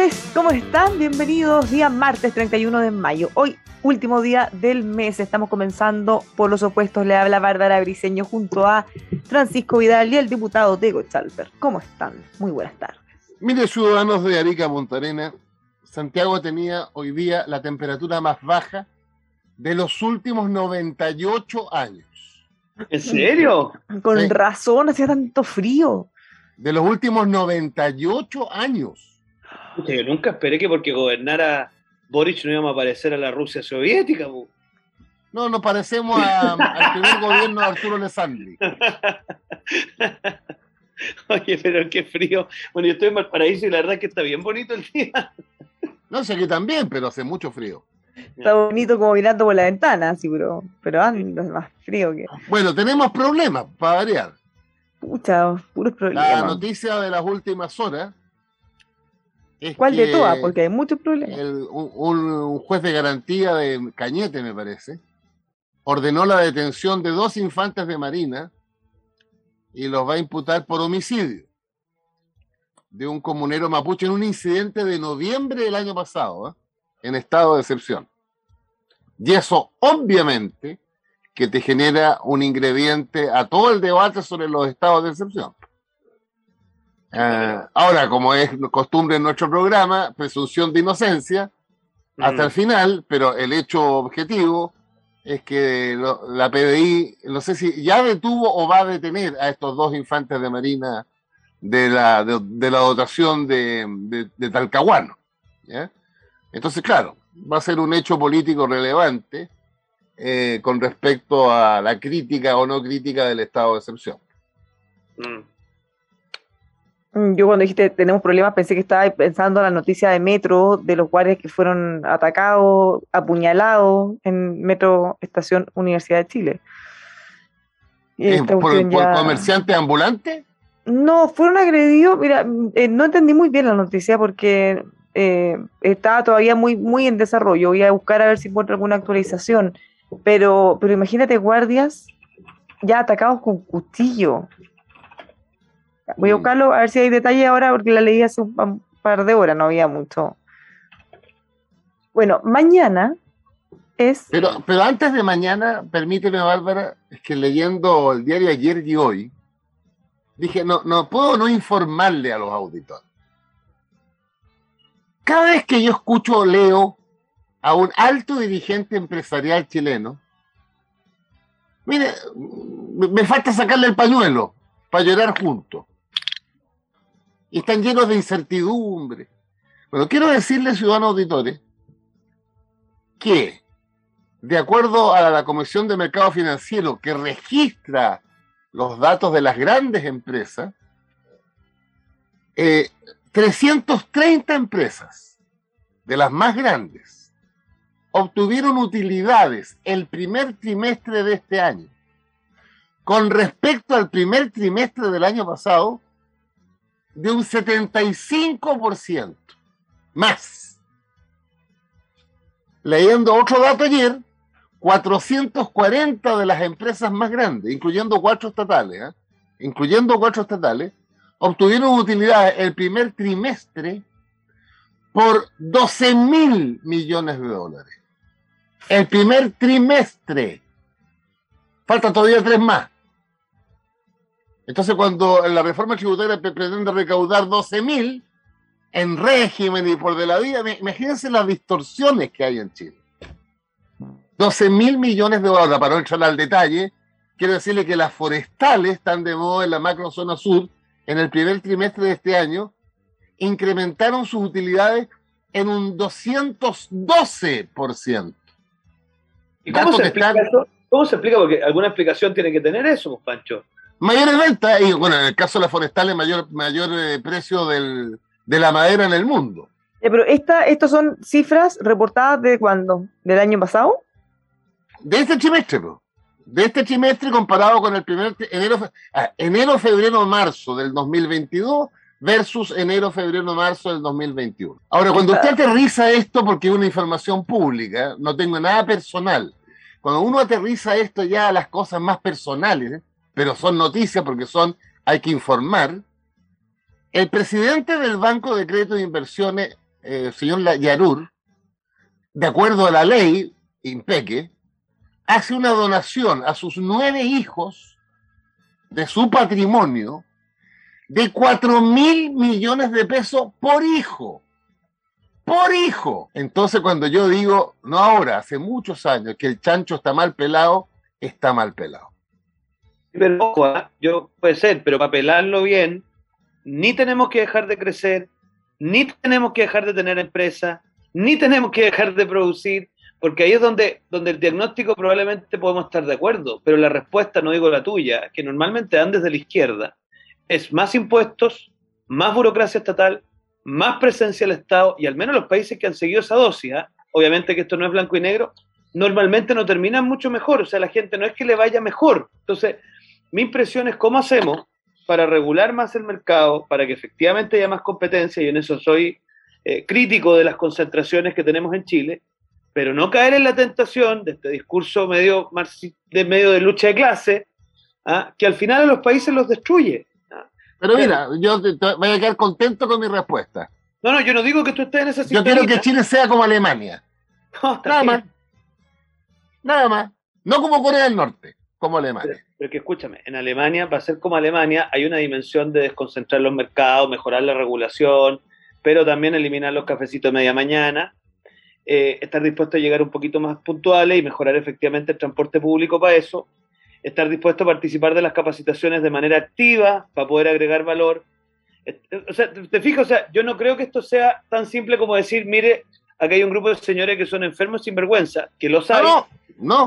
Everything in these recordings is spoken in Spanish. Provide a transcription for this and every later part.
tardes, ¿cómo están? Bienvenidos, día martes 31 de mayo. Hoy, último día del mes, estamos comenzando por los opuestos. Le habla Bárbara Briseño junto a Francisco Vidal y el diputado Diego Chalper. ¿Cómo están? Muy buenas tardes. Mire, ciudadanos de Arica, Montarena, Santiago tenía hoy día la temperatura más baja de los últimos 98 años. ¿En serio? Con razón, hacía tanto frío. De los últimos 98 años yo nunca esperé que porque gobernara Boric no íbamos a parecer a la Rusia soviética. No, nos parecemos al primer gobierno de Arturo Alessandri. Oye, pero qué frío. Bueno, yo estoy en Valparaíso y la verdad es que está bien bonito el día. No sé que también, pero hace mucho frío. Está bonito como mirando por la ventana, sí, pero, pero anda más frío que. Bueno, tenemos problemas, para variar. Pucha, puros problemas. La noticia de las últimas horas ¿Cuál de todas? Porque hay muchos problemas. un, juez de garantía de Cañete, me parece, ordenó la detención de dos infantes de Marina y los va a imputar por homicidio de un comunero mapuche en un incidente de noviembre del año pasado, ¿eh? en estado de excepción. Y eso, obviamente, que te genera un ingrediente a todo el debate sobre los estados de excepción. Ah, ahora, como es costumbre en nuestro programa, presunción de inocencia hasta el final, pero el hecho objetivo es que la PDI, no sé si ya detuvo o va a detener a estos dos infantes de Marina de la, de, la dotación de, de, Talcahuano. Entonces, claro, va a ser un hecho político relevante eh, con respecto a la crítica o no crítica del estado de excepción. Mm. Mm, yo cuando dijiste tenemos problemas pensé que estaba pensando en la noticia de Metro, de los guardias que fueron atacados, apuñalados en Metro Estación Universidad de Chile. Eh, ¿Por, comerciantes ambulantes? No, fueron agredidos. Mira, eh, no entendí muy bien la noticia porque eh, estaba todavía muy, muy en desarrollo. Voy a buscar a ver si encuentro alguna actualización. Pero, pero imagínate guardias ya atacados con cuchillo. Voy a mm. buscarlo a ver si hay detalle ahora porque la leí hace un par de horas, no había mucho. Bueno, mañana es. Pero, pero antes de mañana, permíteme, Bárbara, es que leyendo el diario ayer y hoy, dije, no, no puedo no informarle a los auditores. Cada vez que yo escucho o leo a un alto dirigente empresarial chileno, mire, me falta sacarle el pañuelo para llorar juntos y están llenos de incertidumbre. Bueno, quiero decirle, ciudadanos auditores, que de acuerdo a la Comisión de Mercado Financiero que registra los datos de las grandes empresas, 330 eh, empresas de las más grandes obtuvieron utilidades el primer trimestre de este año. Con respecto al primer trimestre del año pasado, de un 75% más. Leyendo otro dato ayer, 440 de las empresas más grandes, incluyendo cuatro estatales, ¿eh? incluyendo cuatro estatales, obtuvieron utilidades el primer trimestre por 12 mil millones de dólares. El primer trimestre. Falta todavía tres más. Entonces, cuando la reforma tributaria pretende recaudar 12 mil en régimen y por de la vida, imagínense las distorsiones que hay en Chile. 12 mil millones de dólares, para no entrar al detalle, quiero decirle que las forestales están de moda en la macro zona sur en el primer trimestre de este año, incrementaron sus utilidades en un 212%. ¿Y cómo se, explica eso? ¿Cómo se explica? Porque alguna explicación tiene que tener eso, pues, Pancho. Mayores ventas y, bueno, en el caso de las forestales, mayor, mayor eh, precio del, de la madera en el mundo. pero esta, ¿estas son cifras reportadas de cuándo? ¿Del año pasado? De este trimestre, de este trimestre comparado con el primer enero, ah, enero, febrero, marzo del 2022 versus enero, febrero, marzo del 2021. Ahora, cuando usted aterriza esto, porque es una información pública, no tengo nada personal, cuando uno aterriza esto ya a las cosas más personales, pero son noticias porque son, hay que informar, el presidente del Banco de Crédito de Inversiones, eh, señor Yarur, de acuerdo a la ley, impeque, hace una donación a sus nueve hijos de su patrimonio de cuatro mil millones de pesos por hijo. Por hijo. Entonces, cuando yo digo, no ahora, hace muchos años, que el chancho está mal pelado, está mal pelado. Pero, ¿ah? yo puede ser, pero para pelarlo bien, ni tenemos que dejar de crecer, ni tenemos que dejar de tener empresa, ni tenemos que dejar de producir, porque ahí es donde, donde el diagnóstico probablemente podemos estar de acuerdo, pero la respuesta, no digo la tuya, que normalmente dan desde la izquierda, es más impuestos, más burocracia estatal, más presencia del Estado, y al menos los países que han seguido esa dosis, ¿ah? obviamente que esto no es blanco y negro, normalmente no terminan mucho mejor, o sea, la gente no es que le vaya mejor. Entonces, mi impresión es cómo hacemos para regular más el mercado, para que efectivamente haya más competencia, y en eso soy eh, crítico de las concentraciones que tenemos en Chile, pero no caer en la tentación de este discurso medio de, medio de lucha de clase, ¿ah? que al final a los países los destruye. ¿ah? Pero mira, yo voy a quedar contento con mi respuesta. No, no, yo no digo que tú estés en esa situación. Yo quiero que Chile sea como Alemania. Nada más. Nada más. No como Corea del Norte como Alemania. Pero, que escúchame, en Alemania, para ser como Alemania, hay una dimensión de desconcentrar los mercados, mejorar la regulación, pero también eliminar los cafecitos de media mañana, eh, estar dispuesto a llegar un poquito más puntuales y mejorar efectivamente el transporte público para eso, estar dispuesto a participar de las capacitaciones de manera activa para poder agregar valor. Eh, o sea, te fijas, o sea, yo no creo que esto sea tan simple como decir, mire, aquí hay un grupo de señores que son enfermos sin vergüenza, que lo saben. No, no.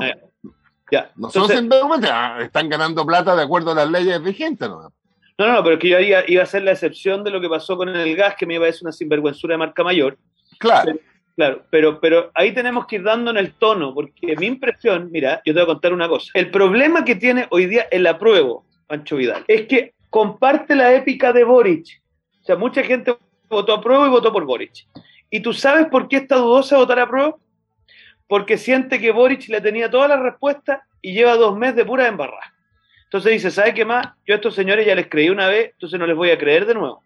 Eh, no son sinvergüenza, están ganando plata de acuerdo a las leyes vigentes, ¿no? No, no, pero es que yo iba, iba, a ser la excepción de lo que pasó con el gas, que me iba a decir una sinvergüenzura de marca mayor. Claro. claro, pero, pero ahí tenemos que ir dando en el tono, porque mi impresión, mira, yo te voy a contar una cosa. El problema que tiene hoy día el apruebo, Pancho Vidal, es que comparte la épica de Boric. O sea, mucha gente votó a prueba y votó por Boric. ¿Y tú sabes por qué está dudosa votar a prueba? Porque siente que Boric le tenía todas las respuestas y lleva dos meses de pura embarrada. Entonces dice, ¿sabe qué más? Yo a estos señores ya les creí una vez, entonces no les voy a creer de nuevo.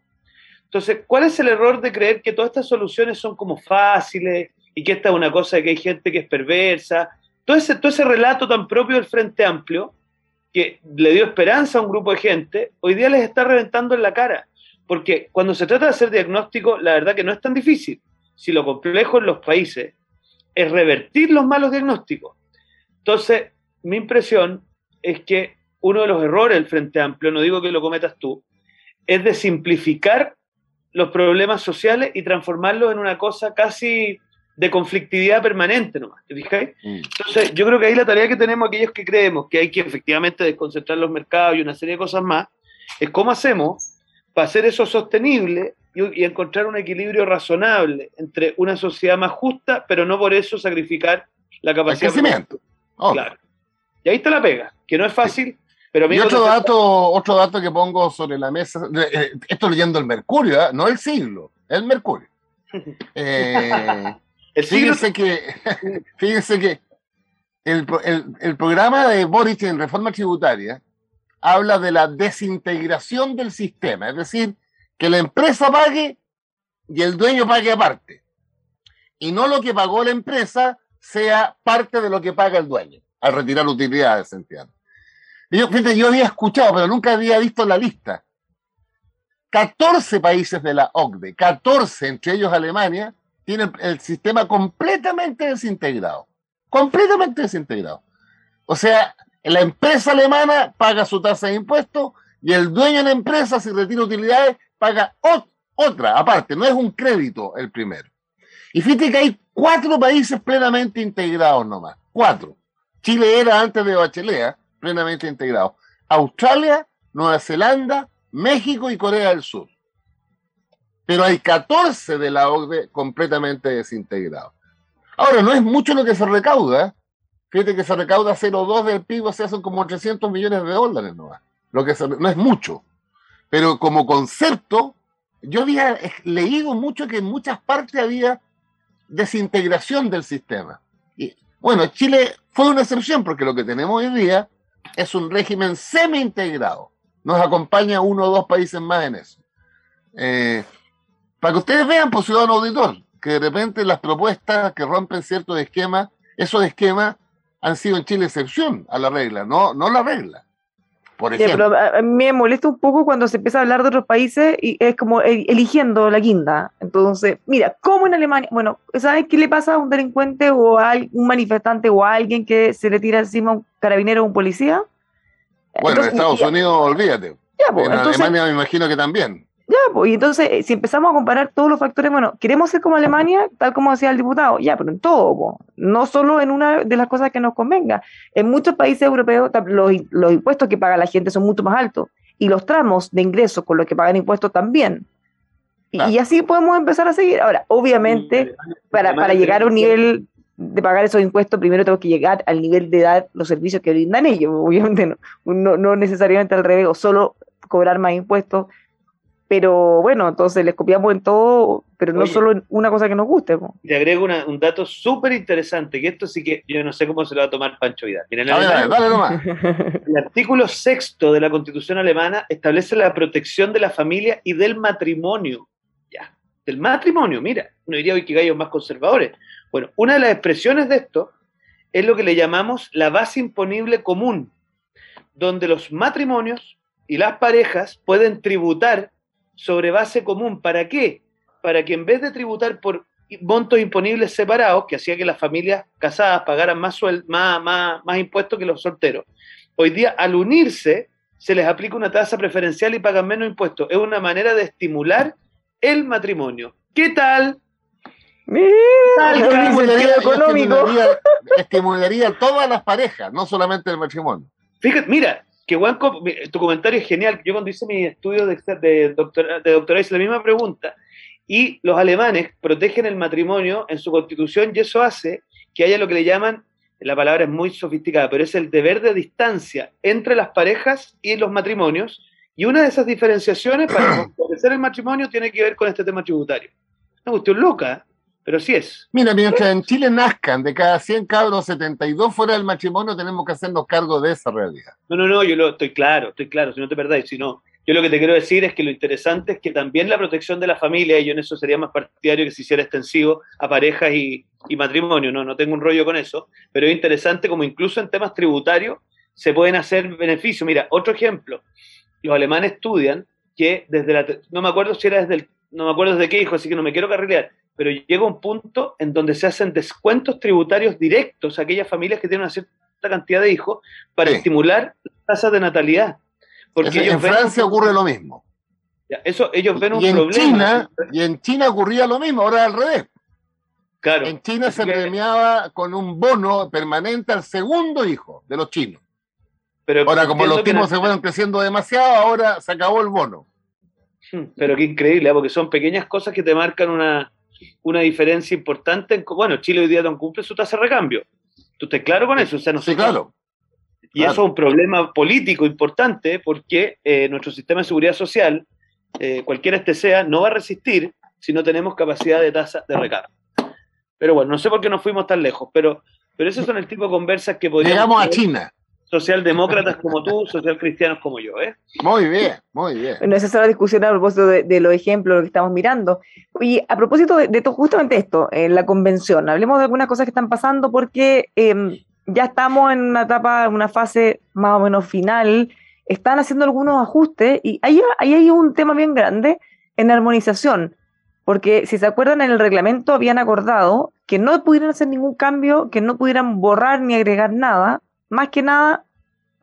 Entonces, ¿cuál es el error de creer que todas estas soluciones son como fáciles y que esta es una cosa de que hay gente que es perversa? Todo ese, todo ese relato tan propio del Frente Amplio, que le dio esperanza a un grupo de gente, hoy día les está reventando en la cara. Porque cuando se trata de hacer diagnóstico, la verdad que no es tan difícil. Si lo complejo en los países es revertir los malos diagnósticos. Entonces, mi impresión es que uno de los errores del Frente Amplio, no digo que lo cometas tú, es de simplificar los problemas sociales y transformarlos en una cosa casi de conflictividad permanente nomás, ¿te fijáis? Mm. Entonces, yo creo que ahí la tarea que tenemos aquellos que creemos que hay que efectivamente desconcentrar los mercados y una serie de cosas más, es cómo hacemos para hacer eso sostenible y, encontrar un equilibrio razonable entre una sociedad más justa, pero no por eso sacrificar la capacidad de crecimiento. Claro. Y ahí está la pega, que no es fácil, pero y otro dato, otro dato que pongo sobre la mesa, eh, esto leyendo el Mercurio, ¿eh? no el siglo, el Mercurio. Eh, fíjense que, fíjense que el, el, programa de Boric en reforma tributaria habla de la desintegración del sistema, es decir, que la empresa pague y el dueño pague aparte. Y no lo que pagó la empresa sea parte de lo que paga el dueño al retirar utilidades, entiendo. Yo, fíjate, yo había escuchado, pero nunca había visto la lista. 14 países de la OCDE, 14, entre ellos Alemania, tienen el sistema completamente desintegrado. Completamente desintegrado. O sea, la empresa alemana paga su tasa de impuestos y el dueño de la empresa, si retira utilidades, paga otra, aparte, no es un crédito el primero. Y fíjate que hay cuatro países plenamente integrados nomás, cuatro. Chile era antes de Bachelet, ¿eh? plenamente integrado. Australia, Nueva Zelanda, México y Corea del Sur. Pero hay 14 de la OCDE completamente desintegrados. Ahora, no es mucho lo que se recauda. Fíjate que se recauda 0,2 del PIB, o sea, son como 300 millones de dólares nomás. Lo que no es mucho. Pero como concepto, yo había leído mucho que en muchas partes había desintegración del sistema. Y bueno, Chile fue una excepción porque lo que tenemos hoy día es un régimen semi-integrado. Nos acompaña uno o dos países más en eso. Eh, para que ustedes vean, por ciudadano auditor, que de repente las propuestas que rompen ciertos esquemas, esos esquemas han sido en Chile excepción a la regla, no, no la regla. Por ejemplo. a mí me molesta un poco cuando se empieza a hablar de otros países y es como eligiendo la guinda. Entonces, mira, ¿cómo en Alemania? Bueno, ¿sabes qué le pasa a un delincuente o a un manifestante o a alguien que se le tira encima a un carabinero o un policía? Bueno, en Estados Unidos, olvídate. en Alemania me imagino que también. Ya, pues, y entonces, eh, si empezamos a comparar todos los factores, bueno, queremos ser como Alemania, tal como decía el diputado, ya, pero en todo, no solo en una de las cosas que nos convenga. En muchos países europeos, los, los impuestos que paga la gente son mucho más altos, y los tramos de ingresos con los que pagan impuestos también. Y, así podemos empezar a seguir. Ahora, obviamente, para, para llegar a un nivel de pagar esos impuestos, primero tengo que llegar al nivel de dar los servicios que brindan ellos. Obviamente no, no, no necesariamente al revés, o solo cobrar más impuestos pero bueno, entonces les copiamos en todo, pero no solo en una cosa que nos guste. Te agrego un dato súper interesante, que esto sí que yo no sé cómo se lo va a tomar Pancho Vidal. Miren, el artículo sexto de la Constitución alemana establece la protección de la familia y del matrimonio. Ya, del matrimonio, mira, no diría hoy que gallos más conservadores. Bueno, una de las expresiones de esto es lo que le llamamos la base imponible común, donde los matrimonios y las parejas pueden tributar sobre base común. ¿Para qué? Para que en vez de tributar por montos imponibles separados, que hacía que las familias casadas pagaran más, más, más, más impuestos que los solteros, hoy día al unirse se les aplica una tasa preferencial y pagan menos impuestos. Es una manera de estimular el matrimonio. ¿Qué tal? Mira, estimularía, económico. Estimularía, todas las parejas, no solamente el matrimonio. Fíjate, mira, que Juanco, tu comentario es genial. Yo cuando hice mi estudio de, de, doctora, de doctorado hice la misma pregunta. Y los alemanes protegen el matrimonio en su constitución y eso hace que haya lo que le llaman, la palabra es muy sofisticada, pero es el deber de distancia entre las parejas y los matrimonios. Y una de esas diferenciaciones para favorecer el matrimonio tiene que ver con este tema tributario. Una cuestión loca, pero sí es. Mira, mientras en Chile nazcan de cada 100 cabros 72 fuera del matrimonio, tenemos que hacernos cargo de esa realidad. No, no, no, yo lo, estoy claro, estoy claro, si no te perdáis, sino yo lo que te quiero decir es que lo interesante es que también la protección de la familia, y yo en eso sería más partidario que se hiciera extensivo a parejas y, y matrimonio, no, no tengo un rollo con eso, pero es interesante como incluso en temas tributarios se pueden hacer beneficios. Mira, otro ejemplo, los alemanes estudian que desde la, no me acuerdo si era desde el, no me acuerdo desde qué hijo, así que no me quiero carrilear, pero llega un punto en donde se hacen descuentos tributarios directos a aquellas familias que tienen una cierta cantidad de hijos para estimular las tasas de natalidad. Porque en Francia ocurre lo mismo. eso ellos ven un y en problema. China, y en China ocurría lo mismo, ahora al revés. Claro. En China se premiaba con un bono permanente al segundo hijo de los chinos. Pero ahora, como los tipos se fueron creciendo demasiado, ahora se acabó el bono. Pero qué increíble, ¿eh? porque son pequeñas cosas que te marcan una, una diferencia importante. En, bueno, Chile hoy día no cumple su tasa de recambio. ¿Tú estás claro con eso? O sea, sí, claro. Y eso es un problema político importante porque eh, nuestro sistema de seguridad social, eh, cualquiera este sea, no va a resistir si no tenemos capacidad de tasa de recambio. Pero bueno, no sé por qué nos fuimos tan lejos, pero, pero esos son el tipo de conversas que podríamos... Llegamos a China. Socialdemócratas como tú, socialcristianos como yo. ¿eh? Muy bien, muy bien. Bueno, esa es la discusión a propósito de, los ejemplos que estamos mirando. Y a propósito de, justamente esto, en la convención, hablemos de algunas cosas que están pasando porque em, ya estamos en una etapa, en una fase más o menos final, están haciendo algunos ajustes y ahí, ahí hay un tema bien grande en armonización, porque si se acuerdan en el reglamento habían acordado que no pudieran hacer ningún cambio, que no pudieran borrar ni agregar nada, más que nada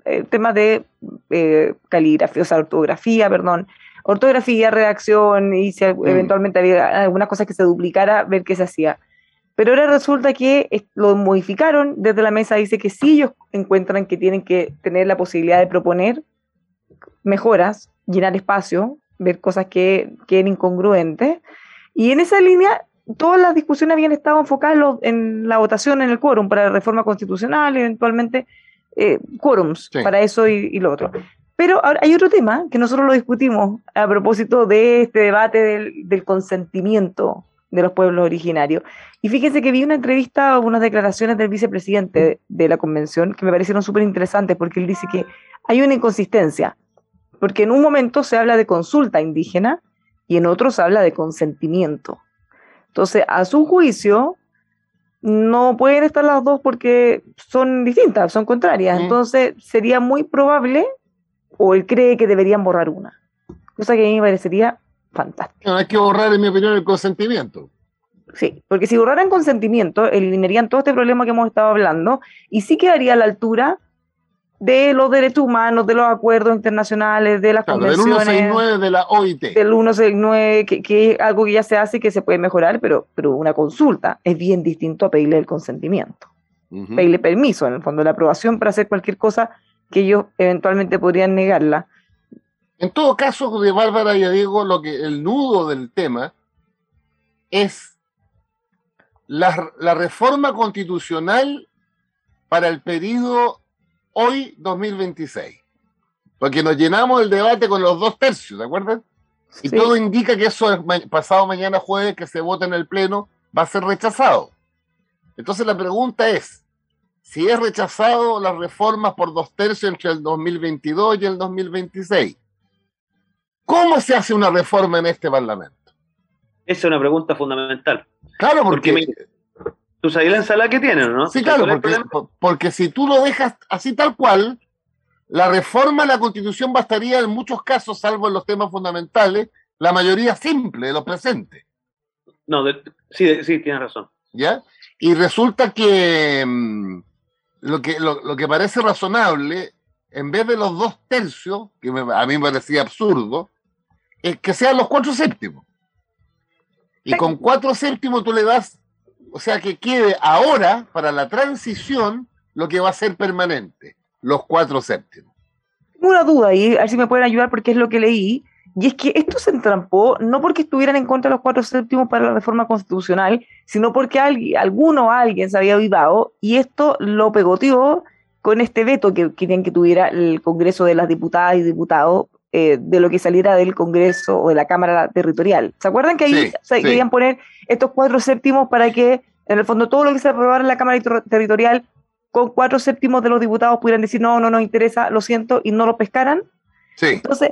eh, temas de eh, caligrafía, o sea, ortografía, perdón, ortografía, redacción y si mm. eventualmente había algunas cosas que se duplicara, ver qué se hacía. Pero ahora resulta que lo modificaron, desde la mesa dice que sí ellos encuentran que tienen que tener la posibilidad de proponer mejoras, llenar espacio, ver cosas que queden incongruentes. Y en esa línea, todas las discusiones habían estado enfocadas en la votación en el quórum para la reforma constitucional, eventualmente eh, quórums para eso y, lo otro. Pero ahora hay otro tema que nosotros lo discutimos a propósito de este debate del, del consentimiento de los pueblos originarios. Y fíjense que vi una entrevista o unas declaraciones del vicepresidente de la convención que me parecieron súper interesantes porque él dice que hay una inconsistencia, porque en un momento se habla de consulta indígena y en otro se habla de consentimiento. Entonces, a su juicio, no pueden estar las dos porque son distintas, son contrarias. Entonces, sería muy probable, o él cree que deberían borrar una. Cosa que a mí me parecería fantástico. hay que borrar, en mi opinión, el consentimiento. Sí, porque si borraran consentimiento, eliminarían todo este problema que hemos estado hablando y sí quedaría a la altura de los derechos humanos, de los acuerdos internacionales, de las convenciones. Del 169 de la OIT. Del 169, que, que, es algo que ya se hace y que se puede mejorar, pero, pero una consulta es bien distinto a pedirle el consentimiento. Pedirle permiso, en el fondo, la aprobación para hacer cualquier cosa que ellos eventualmente podrían negarla. En todo caso, de Bárbara, ya digo, lo que el nudo del tema es la, la reforma constitucional para el periodo hoy 2026. Porque nos llenamos el debate con los dos tercios, ¿de acuerdo? Y todo indica que eso es pasado mañana jueves que se vota en el Pleno va a ser rechazado. Entonces la pregunta es, si es rechazado las reformas por dos tercios entre el 2022 y el 2026, ¿cómo se hace una reforma en este Parlamento? Esa es una pregunta fundamental. Claro, porque, tú sabes la ensalada que tienen, ¿no? Sí, claro, porque, si tú lo dejas así tal cual, la reforma a la constitución bastaría en muchos casos, salvo en los temas fundamentales, la mayoría simple de los presentes. No, sí, sí, tienes razón. ¿Ya? Y resulta que mm, lo que, lo, que parece razonable, en vez de los dos tercios, que a mí me parecía absurdo, es que sean los cuatro séptimos. Y con cuatro séptimos tú le das o sea, que quede ahora, para la transición, lo que va a ser permanente, los cuatro séptimos. Tengo una duda ahí, a ver si me pueden ayudar porque es lo que leí, y es que esto se entrampó no porque estuvieran en contra de los cuatro séptimos para la reforma constitucional, sino porque alguien, alguno alguien se había avivado y esto lo pegoteó con este veto que querían que tuviera el Congreso de las Diputadas y Diputados eh, de lo que saliera del Congreso o de la Cámara Territorial. ¿Se acuerdan que ahí querían poner estos cuatro séptimos para que, en el fondo, todo lo que se aprobara en la Cámara Territorial, con cuatro séptimos de los diputados pudieran decir, no, no nos interesa, lo siento, y no lo pescaran? Sí. Entonces,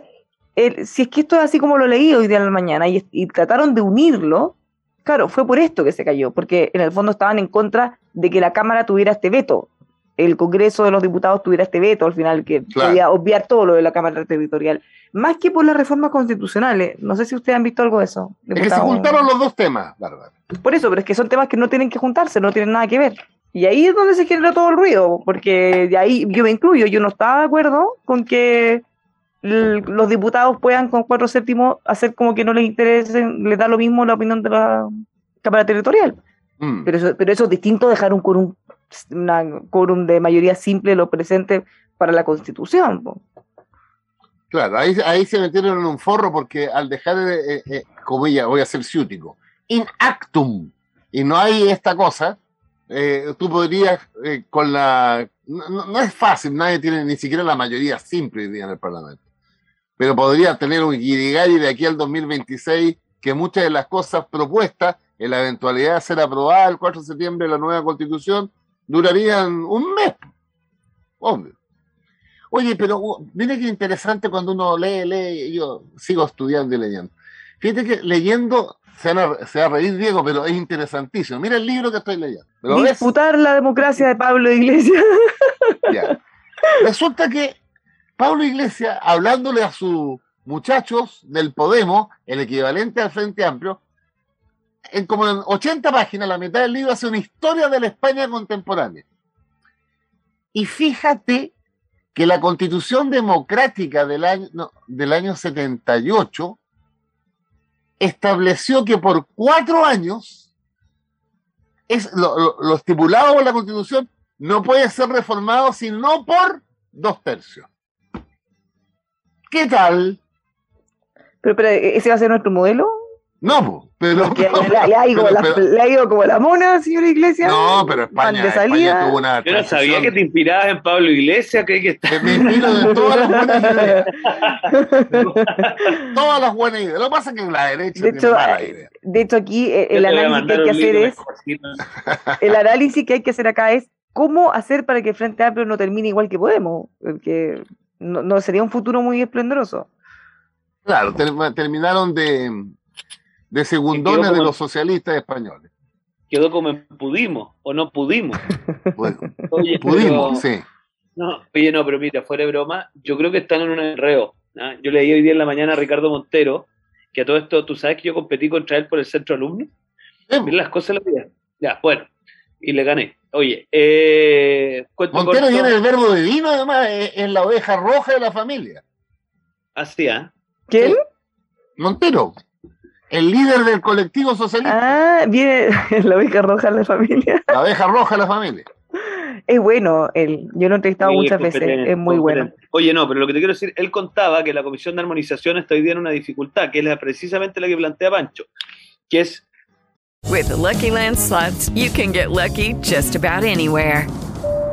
si es que esto es así como lo leí hoy día en la mañana y, y trataron de unirlo, claro, fue por esto que se cayó, porque en el fondo estaban en contra de que la Cámara tuviera este veto el Congreso de los Diputados tuviera este veto al final, que podía obviar todo lo de la Cámara Territorial, más que por las reformas constitucionales. No sé si ustedes han visto algo de eso. Es que se juntaron los dos temas, Bárbara. Por eso, pero es que son temas que no tienen que juntarse, no tienen nada que ver. Y ahí es donde se genera todo el ruido, porque de ahí yo me incluyo, yo no estaba de acuerdo con que los diputados puedan con cuatro séptimos hacer como que no les interese, les da lo mismo la opinión de la Cámara Territorial. Mm. Pero, eso, pero eso es distinto dejar un quórum un quórum de mayoría simple lo presente para la Constitución. Claro, ahí, ahí se metieron en un forro porque al dejar, eh, eh, voy a ser ciútico, in actum, y no hay esta cosa, eh, tú podrías con la... No, es fácil, nadie tiene ni siquiera la mayoría simple en el Parlamento, pero podría tener un guirigay de aquí al 2026 que muchas de las cosas propuestas en la eventualidad de ser aprobada el 4 de septiembre la nueva constitución durarían un mes. Obvio. Oye, pero uh, mire qué interesante cuando uno lee, lee, yo sigo estudiando y leyendo. Fíjate que leyendo, se va a, reír Diego, pero es interesantísimo. Mira el libro que estoy leyendo. Disputar la democracia de Pablo Iglesias. Resulta que Pablo Iglesias, hablándole a sus muchachos del Podemos, el equivalente al Frente Amplio, en como en 80 páginas, la mitad del libro hace una historia de la España contemporánea. Y fíjate que la constitución democrática del año, del año 78 estableció que por cuatro años es lo, estipulado por la constitución no puede ser reformado sino por dos tercios. ¿Qué tal? Pero, pero ese va a ser nuestro modelo. No, pero. le, ha ido como la mona, señora Iglesias. No, pero España, España tuvo una. Yo no sabía que te inspirabas en Pablo Iglesias, que que Me inspiro de todas las buenas ideas. todas las buenas ideas. Lo que pasa es que la derecha de hecho, mala eh, idea. De hecho, aquí eh, el análisis que hay que hacer es. El análisis que hay que hacer acá es cómo hacer para que el Frente Amplio no termine igual que Podemos. Porque no, no sería un futuro muy esplendoroso. Claro, terminaron de de segundones de los socialistas españoles. Quedó como pudimos o no pudimos. Bueno, pudimos, sí. No, oye, no, pero mira, fuera de broma, yo creo que están en un enreo. Yo leí hoy día en la mañana a Ricardo Montero, que a todo esto, tú sabes que yo competí contra él por el centro alumno. Mira las cosas la vida. Ya, bueno, y le gané. Oye, eh, Montero tiene el verbo divino, además, es, la oveja roja de la familia. Así, ¿ah? ¿Quién? Montero el líder del colectivo socialista. Ah, viene la oveja roja de la familia. La oveja roja de la familia. Es bueno, él. yo lo he entrevistado muchas veces, es muy bueno. Oye, no, pero lo que te quiero decir, él contaba que la Comisión de Armonización está hoy día en una dificultad, que es precisamente la que plantea Pancho, que es... With the Lucky Land slots, you can get lucky just about anywhere.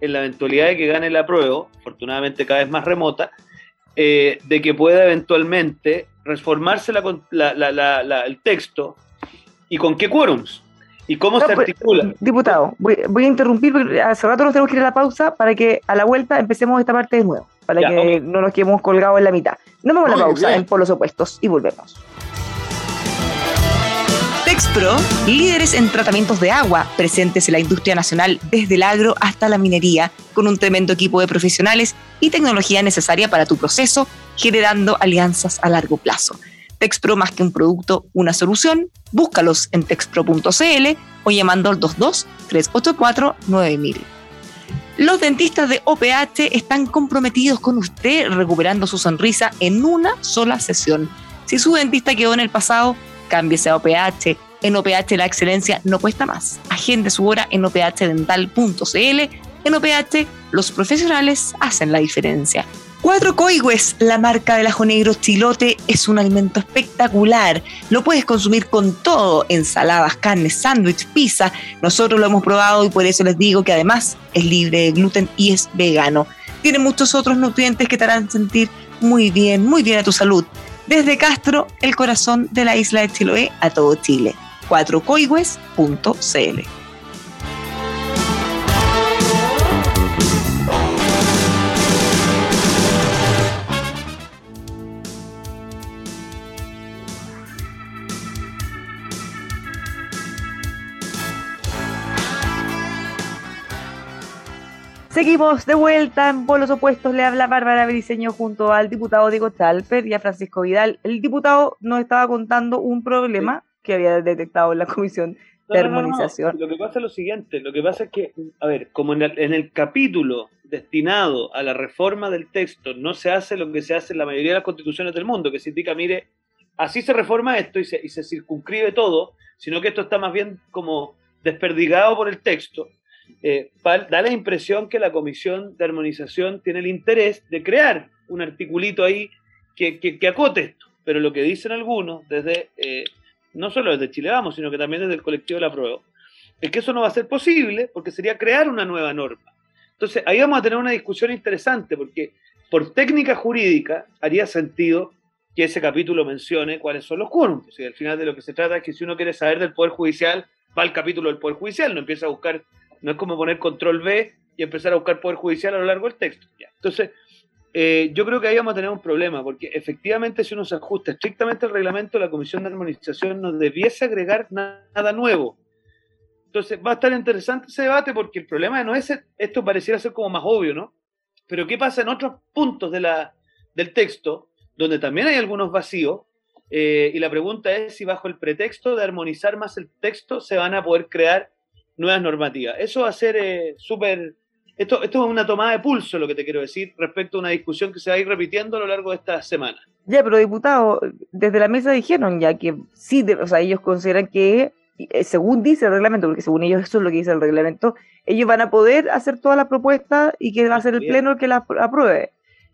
en la eventualidad de que gane la prueba, afortunadamente cada vez más remota, eh, de que pueda eventualmente transformarse el texto y con qué quórums y cómo se pues, articula. Diputado, voy, a interrumpir porque hace rato nos tenemos que ir a la pausa para que a la vuelta empecemos esta parte de nuevo, para que no nos quedemos colgados en la mitad. No vamos a la pausa en polos opuestos y volvemos. Texpro, líderes en tratamientos de agua, presentes en la industria nacional desde el agro hasta la minería, con un tremendo equipo de profesionales y tecnología necesaria para tu proceso, generando alianzas a largo plazo. Texpro más que un producto, una solución. Búscalos en texpro.cl o llamando al 22 384 9000. Los dentistas de OPH están comprometidos con usted recuperando su sonrisa en una sola sesión. Si su dentista quedó en el pasado, cámbiese a OPH en OPH la excelencia no cuesta más. Agende su hora en ophdental.cl. En OPH los profesionales hacen la diferencia. Cuatro Coigües, la marca del ajo negro chilote, es un alimento espectacular. Lo puedes consumir con todo, ensaladas, carnes, sándwich, pizza. Nosotros lo hemos probado y por eso les digo que además es libre de gluten y es vegano. Tiene muchos otros nutrientes que te harán sentir muy bien, muy bien a tu salud. Desde Castro, el corazón de la isla de Chiloé, a todo Chile. 4coigües.cl. Seguimos de vuelta en Polos Opuestos. Le habla Bárbara Briceño junto al diputado Diego Chalper y a Francisco Vidal. El diputado nos estaba contando un problema que había detectado la comisión de armonización. lo que pasa es lo siguiente, lo que pasa es que, a ver, como en el, capítulo destinado a la reforma del texto no se hace lo que se hace en la mayoría de las constituciones del mundo, que se indica, mire, así se reforma esto y se, y se circunscribe todo, sino que esto está más bien como desperdigado por el texto, eh, da la impresión que la comisión de armonización tiene el interés de crear un articulito ahí que, que, acote esto. Pero lo que dicen algunos, desde eh, no solo desde Chile Vamos, sino que también desde el colectivo de la prueba, es que eso no va a ser posible porque sería crear una nueva norma. Entonces, ahí vamos a tener una discusión interesante porque por técnica jurídica haría sentido que ese capítulo mencione cuáles son los quórums. Y al final de lo que se trata es que si uno quiere saber del Poder Judicial, va al capítulo del Poder Judicial, no empieza a buscar, no es como poner control B y empezar a buscar Poder Judicial a lo largo del texto. Entonces, eh, yo creo que ahí vamos a tener un problema, porque efectivamente si uno se ajusta estrictamente al reglamento, la Comisión de Armonización no debiese agregar nada nuevo. Entonces va a estar interesante ese debate porque el problema no es, esto pareciera ser como más obvio, ¿no? Pero ¿qué pasa en otros puntos de la, del texto, donde también hay algunos vacíos? Eh, y la pregunta es si bajo el pretexto de armonizar más el texto se van a poder crear nuevas normativas. Eso va a ser eh, súper esto, esto es una tomada de pulso, lo que te quiero decir, respecto a una discusión que se va a ir repitiendo a lo largo de esta semana. Ya, pero diputado, desde la mesa dijeron ya que sí, o sea, ellos consideran que, eh, según dice el reglamento, porque según ellos eso es lo que dice el reglamento, ellos van a poder hacer todas las propuestas y que va a ser el Pleno el que las apruebe.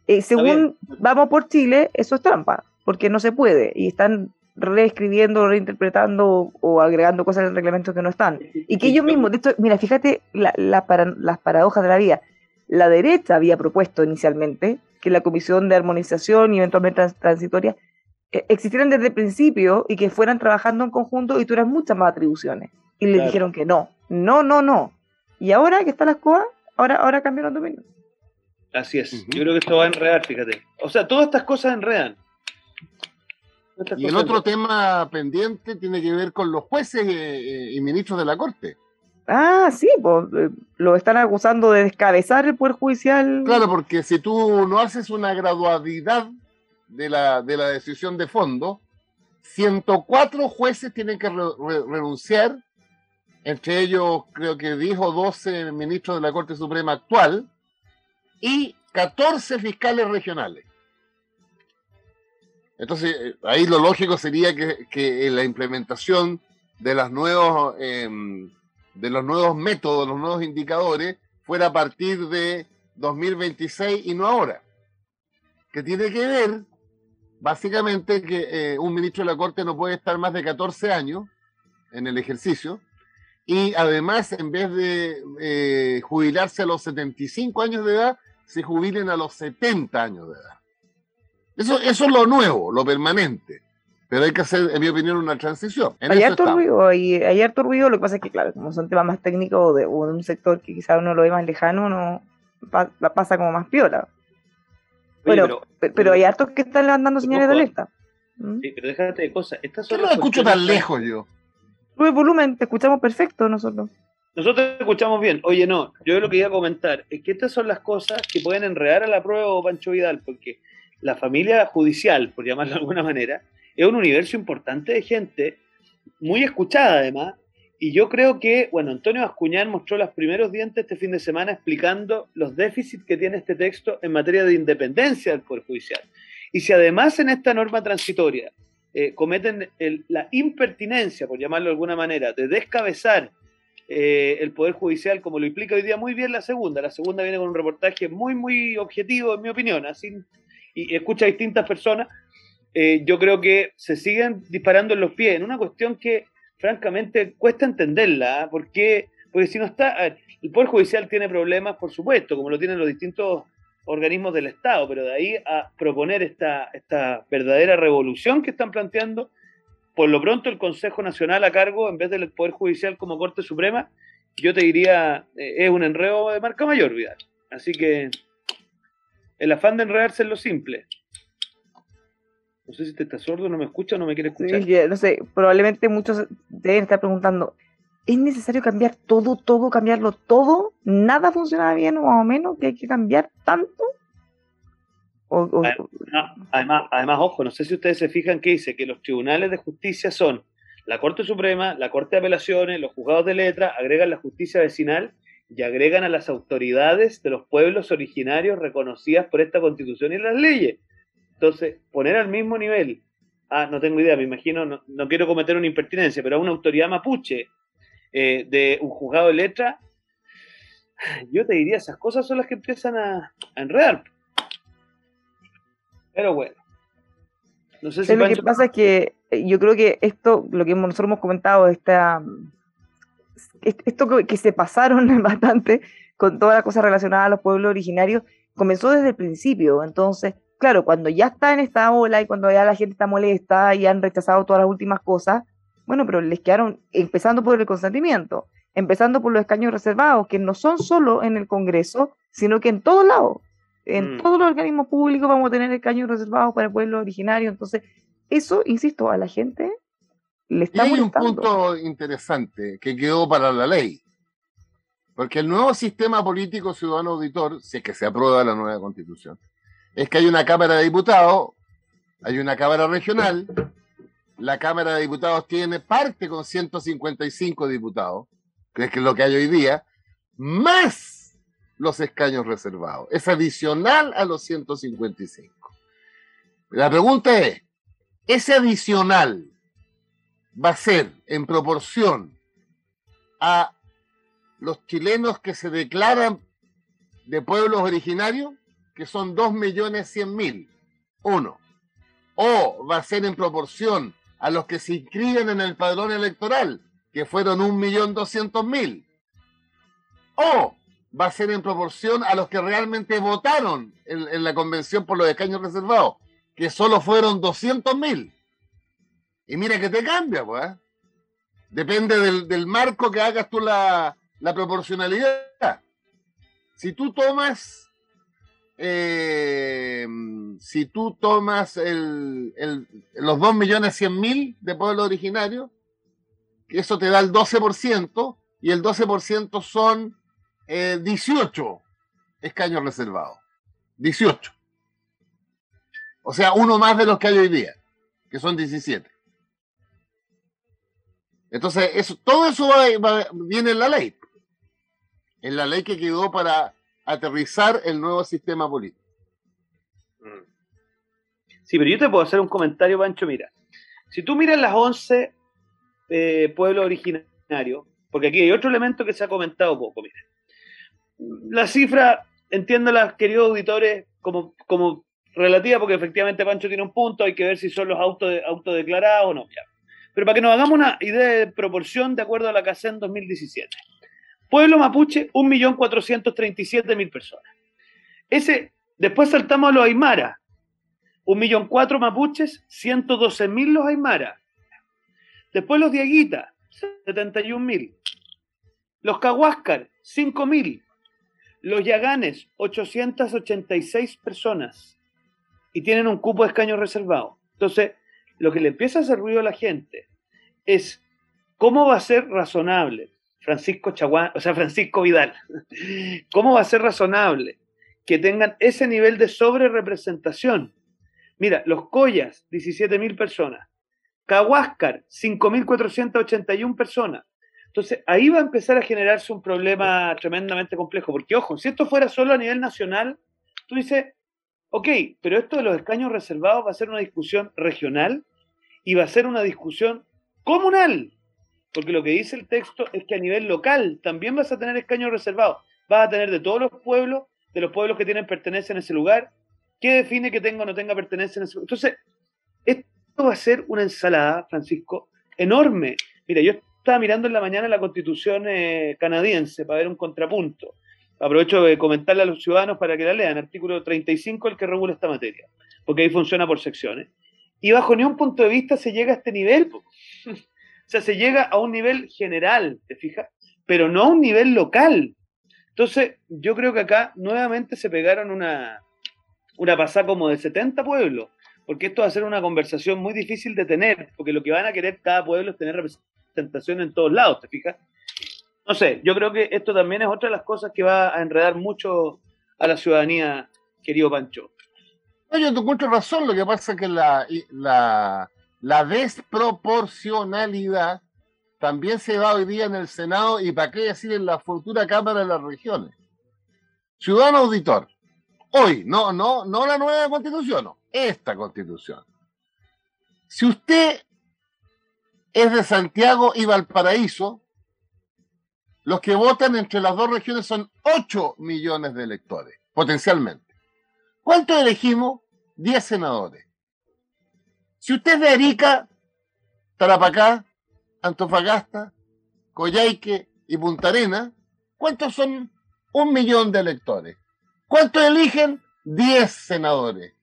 Eh, según vamos por Chile, eso es trampa, porque no se puede y están reescribiendo, reinterpretando o agregando cosas el reglamento que no están. Y que ellos mismos, de esto, mira, fíjate la, para, las paradojas de la vida. La derecha había propuesto inicialmente que la Comisión de Armonización y eventualmente transitoria eh, existieran desde el principio y que fueran trabajando en conjunto y tuvieran muchas más atribuciones. Y le dijeron que no, no, no, no. Y ahora que están las cosas, ahora, ahora cambiaron de opinión. Así es. Yo creo que esto va a enredar, fíjate. O sea, todas estas cosas enredan. Y el otro tema pendiente tiene que ver con los jueces eh, y ministros de la Corte. Ah, sí, pues eh, lo están acusando de descabezar el Poder Judicial. Claro, porque si tú no haces una gradualidad de la, de la decisión de fondo, 104 jueces tienen que renunciar, entre ellos creo que dijo 12 ministros de la Corte Suprema actual y 14 fiscales regionales. Entonces, eh, ahí lo lógico sería que, que la implementación de, las nuevos, em, de los nuevos métodos, los nuevos indicadores, fuera a partir de 2026 y no ahora. Que tiene que ver, básicamente, que eh, un ministro de la Corte no puede estar más de 14 años en el ejercicio y además, en vez de eh, jubilarse a los 75 años de edad, se jubilen a los 70 años de edad. Eso, eso es lo nuevo, lo permanente. Pero hay que hacer, en mi opinión, una transición. hay harto ruido, hay, hay, harto ruido, lo que pasa es que, claro, como son temas más técnicos de, un sector que quizás uno lo ve más lejano, no pasa como más piola. pero, pero, hay hartos que están levantando señales de alerta. ¿Mm? Sí, pero déjate de cosas. Estas no escucho tan lejos yo? Sube volumen, te escuchamos perfecto nosotros. Nosotros te escuchamos bien. Oye, no, yo lo que iba a comentar es que estas son las cosas que pueden enredar a la prueba Pancho Vidal, porque la familia judicial, por llamarlo de alguna manera, es un universo importante de gente, muy escuchada además, y yo creo que, bueno, Antonio Ascuñán mostró los primeros dientes este fin de semana explicando los déficits que tiene este texto en materia de independencia del Poder Judicial. Y si además en esta norma transitoria eh, cometen la impertinencia, por llamarlo de alguna manera, de descabezar eh, el Poder Judicial, como lo implica hoy día muy bien la segunda, la segunda viene con un reportaje muy, muy objetivo, en mi opinión, así y escucha a distintas personas, eh, yo creo que se siguen disparando en los pies en una cuestión que francamente cuesta entenderla, ¿ah? porque, porque si no está, el Poder Judicial tiene problemas, por supuesto, como lo tienen los distintos organismos del Estado, pero de ahí a proponer esta, esta verdadera revolución que están planteando, por lo pronto el Consejo Nacional a cargo, en vez del Poder Judicial como Corte Suprema, yo te diría, eh, es un enredo de marca mayor, Vidal. Así que el afán de enredarse en lo simple. No sé si te estás sordo, no me escucha o no me quiere escuchar. no sé, probablemente muchos deben estar preguntando, ¿es necesario cambiar todo, todo, cambiarlo todo? ¿Nada funciona bien o más o menos? ¿Que hay que cambiar tanto? Además, además, ojo, no sé si ustedes se fijan que dice que los tribunales de justicia son la Corte Suprema, la Corte de Apelaciones, los juzgados de letra, agregan la justicia vecinal y agregan a las autoridades de los pueblos originarios reconocidas por esta constitución y las leyes. Entonces, poner al mismo nivel, ah, no tengo idea, me imagino, no, quiero cometer una impertinencia, pero a una autoridad mapuche eh, de un juzgado de letra, yo te diría, esas cosas son las que empiezan a, enredar. Pero bueno. No sé si lo que pasa es que eh, yo creo que esto, lo que nosotros hemos comentado, esta, esto que, se pasaron bastante con todas las cosas relacionadas a los pueblos originarios, comenzó desde el principio. Entonces, claro, cuando ya está en esta ola y cuando ya la gente está molesta y han rechazado todas las últimas cosas, bueno, pero les quedaron, empezando por el consentimiento, empezando por los escaños reservados, que no son solo en el Congreso, sino que en todos lados. En mm. todos los organismos públicos vamos a tener escaños reservados para el pueblo originario. Entonces, eso, insisto, a la gente le está y hay un punto interesante que quedó para la ley. Porque el nuevo sistema político ciudadano auditor, si es que se aprueba la nueva constitución, es que hay una Cámara de Diputados, hay una Cámara Regional, la Cámara de Diputados tiene parte con 155 diputados, que es lo que hay hoy día, más los escaños reservados. Es adicional a los 155. La pregunta es, ese adicional va a ser en proporción a los chilenos que se declaran de pueblos originarios, que son 2.100.000, uno. O va a ser en proporción a los que se inscriben en el padrón electoral, que fueron 1.200.000. O va a ser en proporción a los que realmente votaron en, en la convención por los escaños reservados, que solo fueron 200 mil. Y mira que te cambia, pues. Depende del, marco que hagas tú la, proporcionalidad. Si tú tomas, eh, si tú tomas el, los 2 millones 100 mil de pueblo originario, eso te da el 12%, y el 12% son 18 eh, escaños reservados. 18. O sea, uno más de los que hay hoy día, que son 17. Entonces, eso, todo eso viene en la ley. En la ley que quedó para aterrizar el nuevo sistema político. Mm. Sí, pero yo te puedo hacer un comentario, Pancho. Mira, si tú miras las 11 eh, pueblos originarios, porque aquí hay otro elemento que se ha comentado poco, mira. La cifra, entiéndola, queridos auditores, como, como relativa, porque efectivamente Pancho tiene un punto, hay que ver si son los autodeclarados o no. Pero para que nos hagamos una idea de proporción de acuerdo a la CACEN 2017. Pueblo mapuche, 1.437.000 personas. Ese, después saltamos a los Aymara. 1.004.000 mapuches, 112.000 los Aymara. Después los Diaguita, 71.000. Los Cahuáscar, 5.000. Los Yaganes, 886 personas y tienen un cupo de escaños reservado. Entonces, lo que le empieza a hacer ruido a la gente es cómo va a ser razonable Francisco Chaguán, o sea, Francisco Vidal, cómo va a ser razonable que tengan ese nivel de sobrerepresentación. Mira, los Collas, 17.000 personas. Cahuáscar, 5.481 personas. Entonces, ahí va a empezar a generarse un problema tremendamente complejo, porque ojo, si esto fuera solo a nivel nacional, tú dices, Ok, pero esto de los escaños reservados va a ser una discusión regional y va a ser una discusión comunal, porque lo que dice el texto es que a nivel local también vas a tener escaños reservados, vas a tener de todos los pueblos, de los pueblos que tienen pertenencia en ese lugar, ¿qué define que tenga o no tenga pertenencia en ese lugar? Entonces, esto va a ser una ensalada, Francisco, enorme. Mira, yo estaba mirando en la mañana la constitución eh, canadiense para ver un contrapunto aprovecho de comentarle a los ciudadanos para que la lean, artículo 35, el que regula esta materia, porque ahí funciona por secciones. Y bajo ningún punto de vista se llega a este nivel. o sea, se llega a un nivel general, ¿te fijas? Pero no a un nivel local. Entonces, yo creo que acá nuevamente se pegaron una, una pasada como de 70 pueblos, porque esto va a ser una conversación muy difícil de tener, porque lo que van a querer cada pueblo es tener representación en todos lados, ¿te fijas? no sé, yo creo que esto también es otra de las cosas que va a enredar mucho a la ciudadanía, querido Pancho. No, yo tengo mucha razón, lo que pasa es que la, desproporcionalidad también se va hoy día en el Senado y para qué decir en la futura Cámara de las Regiones. Ciudadano auditor, hoy, no, no, no la nueva constitución, esta constitución. Si usted es de Santiago y Valparaíso, los que votan entre las dos regiones son 8 millones de electores, potencialmente. ¿Cuántos elegimos? 10 senadores. Si usted de Arica, Tarapacá, Antofagasta, Coyhaique y Punta Arena, ¿cuántos son un millón de electores? ¿Cuántos eligen? 10 senadores.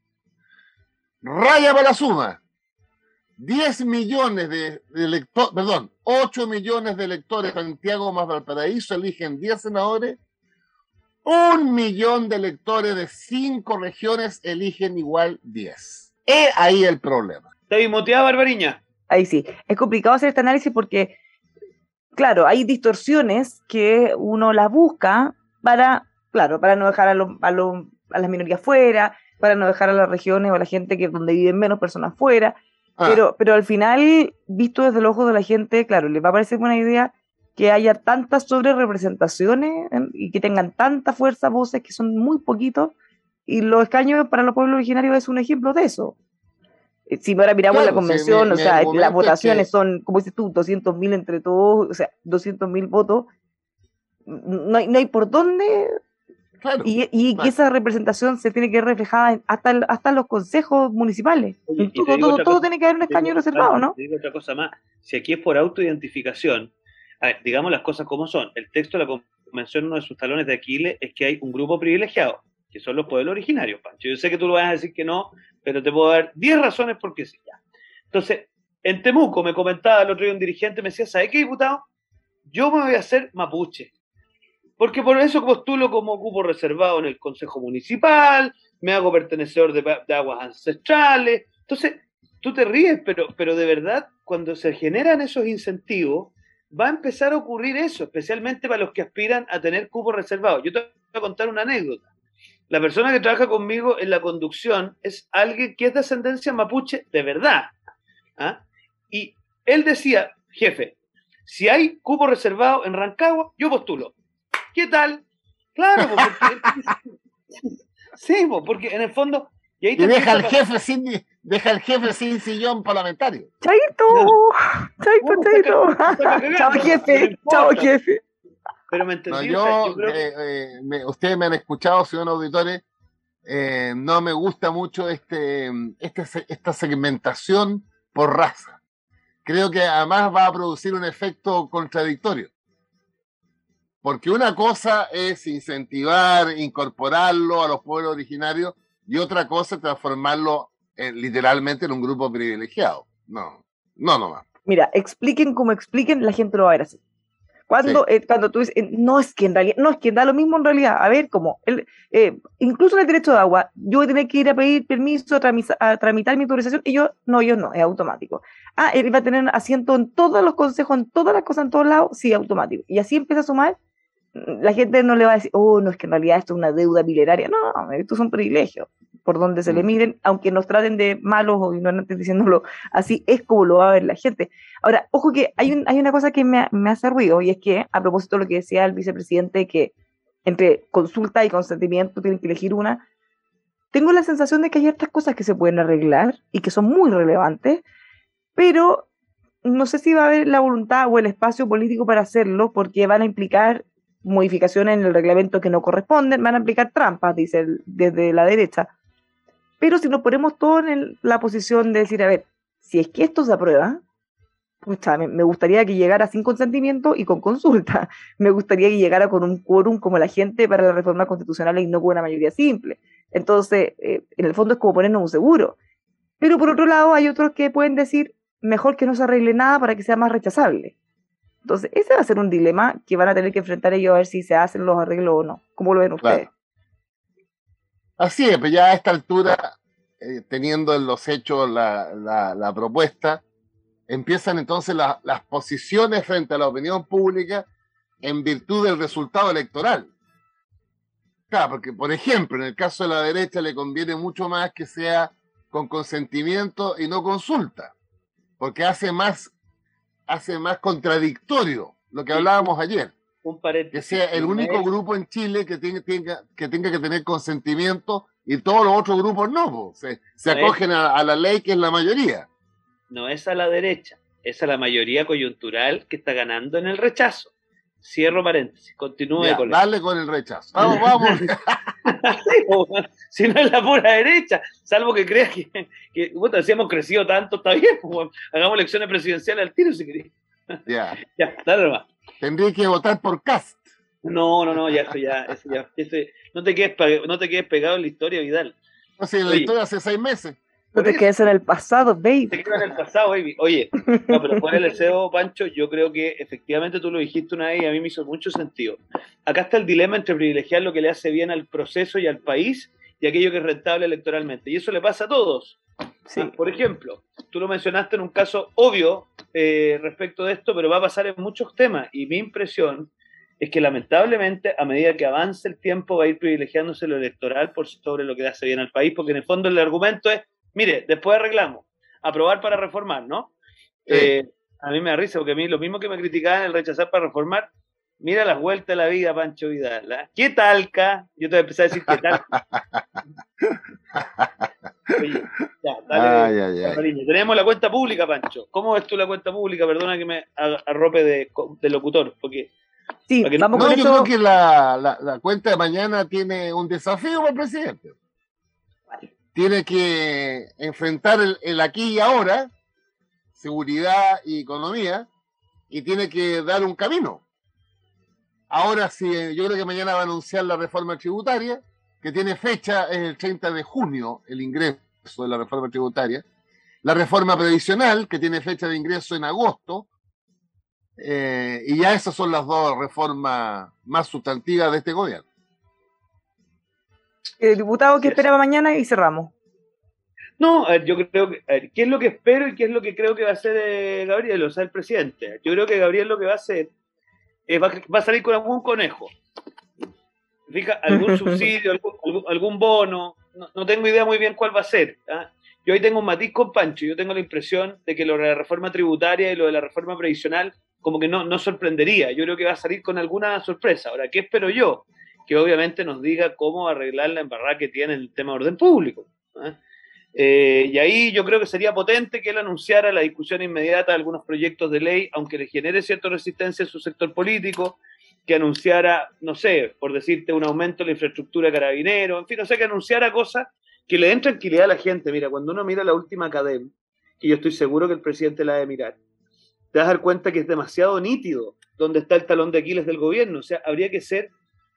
Raya para la suma. 10 millones de, electores, perdón, 8 millones de electores Santiago más Valparaíso eligen 10 senadores. Un millón de electores de 5 regiones eligen igual 10. Es ahí el problema. ¿Te moteada, Barbariña? Ahí sí. Es complicado hacer este análisis porque, claro, hay distorsiones que uno las busca para, claro, para no dejar a, a, a las minorías fuera, para no dejar a las regiones o a la gente que donde viven menos personas fuera Ah. Pero, pero al final, visto desde el ojo de la gente, claro, les va a parecer buena idea que haya tantas sobre representaciones y que tengan tanta fuerza voces que son muy poquitos. Y los escaños para los pueblos originarios es un ejemplo de eso. Eh, si ahora miramos la convención, o sea, las votaciones son, como dices tú, 200 mil entre todos, o sea, 200 mil votos. No hay, no hay por dónde y, y esa representación se tiene que ver reflejada hasta, hasta los consejos municipales. todo, todo, tiene que haber un escaño reservado, ¿no? Te digo otra cosa más. Si aquí es por autoidentificación, digamos las cosas como son. El texto de la convención, uno de sus talones de Aquiles, es que hay un grupo privilegiado, que son los pueblos originarios, Pancho. Yo sé que tú lo vas a decir que no, pero te puedo dar 10 razones por qué sí. Entonces, en Temuco me comentaba el otro día un dirigente, me decía, ¿sabe qué, diputado? Yo me voy a hacer mapuche porque por eso postulo como cupo reservado en el Consejo Municipal, me hago pertenecedor de, aguas ancestrales. Entonces, tú te ríes, pero, pero de verdad, cuando se generan esos incentivos, va a empezar a ocurrir eso, especialmente para los que aspiran a tener cupo reservado. Yo te voy a contar una anécdota. La persona que trabaja conmigo en la conducción es alguien que es de ascendencia mapuche de verdad. ¿ah? Y él decía, jefe, si hay cupo reservado en Rancagua, yo postulo. ¿Qué tal? Claro, porque, sí, porque en el fondo... Y, deja, al jefe sin, deja al jefe sin sillón parlamentario. Chaito, chaito, chaito. Chao jefe, chao jefe. Pero me entendí. yo, eh, eh, ustedes me han escuchado, señor auditores, eh, no me gusta mucho este, este, esta segmentación por raza. Creo que además va a producir un efecto contradictorio. Porque una cosa es incentivar, incorporarlo a los pueblos originarios y otra cosa es transformarlo literalmente en un grupo privilegiado. No, no, no más. Mira, expliquen como expliquen, la gente lo va a ver así. Cuando, eh, cuando tú dices, eh, no es que en realidad, no es que da lo mismo en realidad, a ver, como, el, eh, incluso en el derecho de agua, yo voy a tener que ir a pedir permiso, a, tramitar mi autorización, y yo, no, yo no, es automático. Ah, él va a tener asiento en todos los consejos, en todas las cosas, en todos lados, sí, automático. Y así empieza a sumar la gente no le va a decir, oh, no es que en realidad esto es una deuda milenaria. No, esto es un privilegio. Por donde se le mm. miren, aunque nos traten de malos o ignorantes diciéndolo así, es como lo va a ver la gente. Ahora, ojo que hay, un, hay una cosa que me, me hace ruido y es que, a propósito de lo que decía el vicepresidente, que entre consulta y consentimiento tienen que elegir una, tengo la sensación de que hay otras cosas que se pueden arreglar y que son muy relevantes, pero no sé si va a haber la voluntad o el espacio político para hacerlo porque van a implicar modificaciones en el reglamento que no corresponden, van a aplicar trampas, dice desde la derecha. Pero si nos ponemos todos en la posición de decir, a ver, si es que esto se aprueba, pues me, me, gustaría que llegara sin consentimiento y con consulta. Me gustaría que llegara con un quórum como la gente para la reforma constitucional y no con una mayoría simple. Entonces, eh, en el fondo es como ponernos un seguro. Pero por otro lado, hay otros que pueden decir, mejor que no se arregle nada para que sea más rechazable. Entonces, ese va a ser un dilema que van a tener que enfrentar ellos a ver si se hacen los arreglos o no. ¿Cómo lo ven ustedes? Así es, pues ya a esta altura, eh, teniendo en los hechos la, la, propuesta, empiezan entonces las posiciones frente a la opinión pública en virtud del resultado electoral. Claro, porque por ejemplo, en el caso de la derecha le conviene mucho más que sea con consentimiento y no consulta, porque hace más hace más contradictorio lo que hablábamos ayer. Un que sea el único grupo en Chile que tenga, que tenga que tener consentimiento y todos los otros grupos no, se, se acogen a, la ley que es la mayoría. No es a la derecha, es a la mayoría coyuntural que está ganando en el rechazo. Cierro paréntesis, continúe Ya, con dale con el rechazo. Vamos, vamos. si no es la pura derecha, salvo que creas que, que puta, si hemos crecido tanto, está bien, pues, hagamos elecciones presidenciales al tiro si querés. ya. Ya, dale nomás. Tendría que votar por Cast. No, no, no, ya, eso ya, eso ya, ese- no, te quedes, no te quedes pegado en la historia, Vidal. No sé, la Oye. historia hace seis meses. No te quedes en el pasado, baby. Te queda en el pasado, baby. Oye, no, pero fuera el deseo, Pancho, yo creo que efectivamente tú lo dijiste una vez y a mí me hizo mucho sentido. Acá está el dilema entre privilegiar lo que le hace bien al proceso y al país y aquello que es rentable electoralmente. Y eso le pasa a todos. Sí. Por ejemplo, tú lo mencionaste en un caso obvio eh, respecto de esto, pero va a pasar en muchos temas. Y mi impresión es que lamentablemente a medida que avance el tiempo va a ir privilegiándose lo electoral por sobre lo que hace bien al país, porque en el fondo el argumento es, mire, después arreglamos, aprobar para reformar, ¿no? Sí. Eh, a mí me da risa, porque a mí lo mismo que me criticaban el rechazar para reformar, mira las vueltas de la vida, Pancho Vidal. ¿ah? ¿Qué talca? Yo te voy a empezar a decir qué talca. Oye, ya, dale. Ay, ay, ay. Cariño. Tenemos la cuenta pública, Pancho. ¿Cómo ves tú la cuenta pública? Perdona que me arrope de, de locutor, porque Sí, no- vamos No, con yo eso. creo que la, la, la cuenta de mañana tiene un desafío para el presidente. Tiene que enfrentar el, el aquí y ahora, seguridad y economía, y tiene que dar un camino. Ahora sí, eh, yo creo que mañana va a anunciar la reforma tributaria, que tiene fecha, es el 30 de junio el ingreso de la reforma tributaria. La reforma previsional, que tiene fecha de ingreso en agosto, eh, y ya esas son las dos reformas más sustantivas de este gobierno. El diputado que Así es. esperaba mañana y cerramos. No, a ver, yo creo que, a ver, ¿qué es lo que espero y qué es lo que creo que va a hacer eh, Gabriel, o sea, el presidente? Yo creo que Gabriel lo que va a hacer es va, va a salir con algún conejo. Fija, algún subsidio, algún, algún- algún bono, no, no tengo idea muy bien cuál va a ser. ¿ah? Yo hoy tengo un matiz con Pancho, yo tengo la impresión de que lo de la reforma tributaria y lo de la reforma previsional como que no, no sorprendería. Yo creo que va a salir con alguna sorpresa. Ahora, ¿qué espero yo? Que obviamente nos diga cómo arreglar la embarrada que tiene el tema de orden público. ¿ah? Eh, y ahí yo creo que sería potente que él anunciara la discusión inmediata de algunos proyectos de ley, aunque le genere cierta resistencia en su sector político, que anunciara, no sé, por decirte, un aumento de la infraestructura de carabineros, en fin, no sé, que anunciara cosas que le den tranquilidad a la gente. Mira, cuando uno mira la última cadena, y yo estoy seguro que el presidente la ha de mirar, te vas a dar cuenta que es demasiado nítido donde está el talón de Aquiles del gobierno. O sea, habría que ser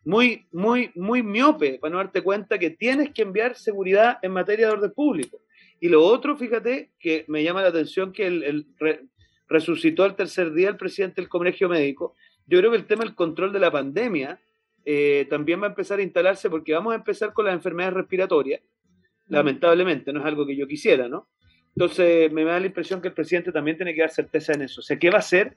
muy, muy, muy miope para no darte cuenta que tienes que enviar seguridad en materia de orden público. Y lo otro, fíjate, que me llama la atención que el, el re- resucitó el tercer día el presidente del Colegio Médico. Yo creo que el tema del control de la pandemia eh, también va a empezar a instalarse porque vamos a empezar con las enfermedades respiratorias. Lamentablemente, no es algo que yo quisiera, ¿no? Entonces, me da la impresión que el presidente también tiene que dar certeza en eso. O sea, ¿qué va a hacer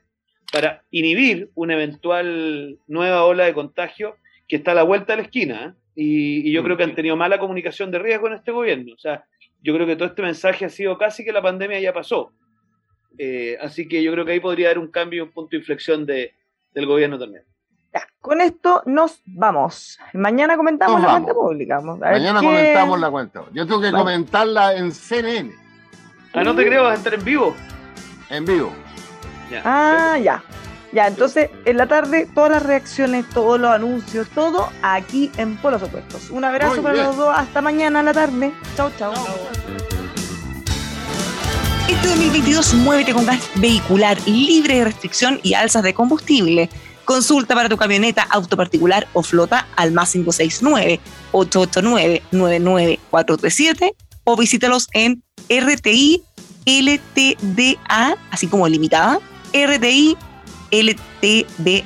para inhibir una eventual nueva ola de contagio que está a la vuelta de la esquina? ¿eh? Y, y yo creo que han tenido mala comunicación de riesgo en este gobierno. O sea, yo creo que todo este mensaje ha sido casi que la pandemia ya pasó. Eh, así que yo creo que ahí podría haber un cambio y un punto de inflexión de, del gobierno también. Ya, con esto nos vamos. Mañana comentamos Nos la vamos. cuenta pública. Vamos a ver Mañana qué- comentamos la cuenta. Yo tengo que Vale. comentarla en CNN, Ah, no te creo, vas a estar en vivo. en vivo. Ya. Ah, ya. Ya, entonces en la tarde todas las reacciones, todos los anuncios, todo aquí en Polos Opuestos. Un abrazo Muy para bien. los dos. Hasta mañana en la tarde. Chao, chao. Este 2022 muévete con gas vehicular libre de restricción y alzas de combustible. Consulta para tu camioneta, auto particular o flota al más 569-889-99437 o visítalos en RTI LTDA, así como limitada, RTI LTDA.cl.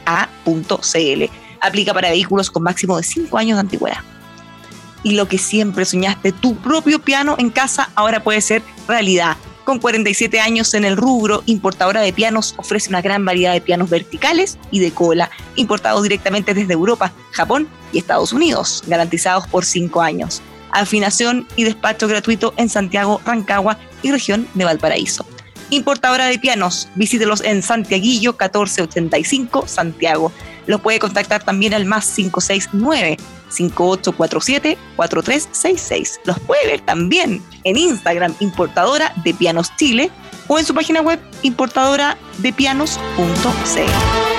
Aplica para vehículos con máximo de 5 años de antigüedad. Y lo que siempre soñaste, tu propio piano en casa, ahora puede ser realidad. Con 47 años en el rubro, Importadora de Pianos ofrece una gran variedad de pianos verticales y de cola, importados directamente desde Europa, Japón y Estados Unidos, garantizados por 5 años. Afinación y despacho gratuito en Santiago, Rancagua y región de Valparaíso. Importadora de pianos, visítelos en Santiaguillo 1485, Santiago. Los puede contactar también al más 569 5847-4366. Los puede ver también en Instagram Importadora de Pianos Chile o en su página web importadora de pianos.cl.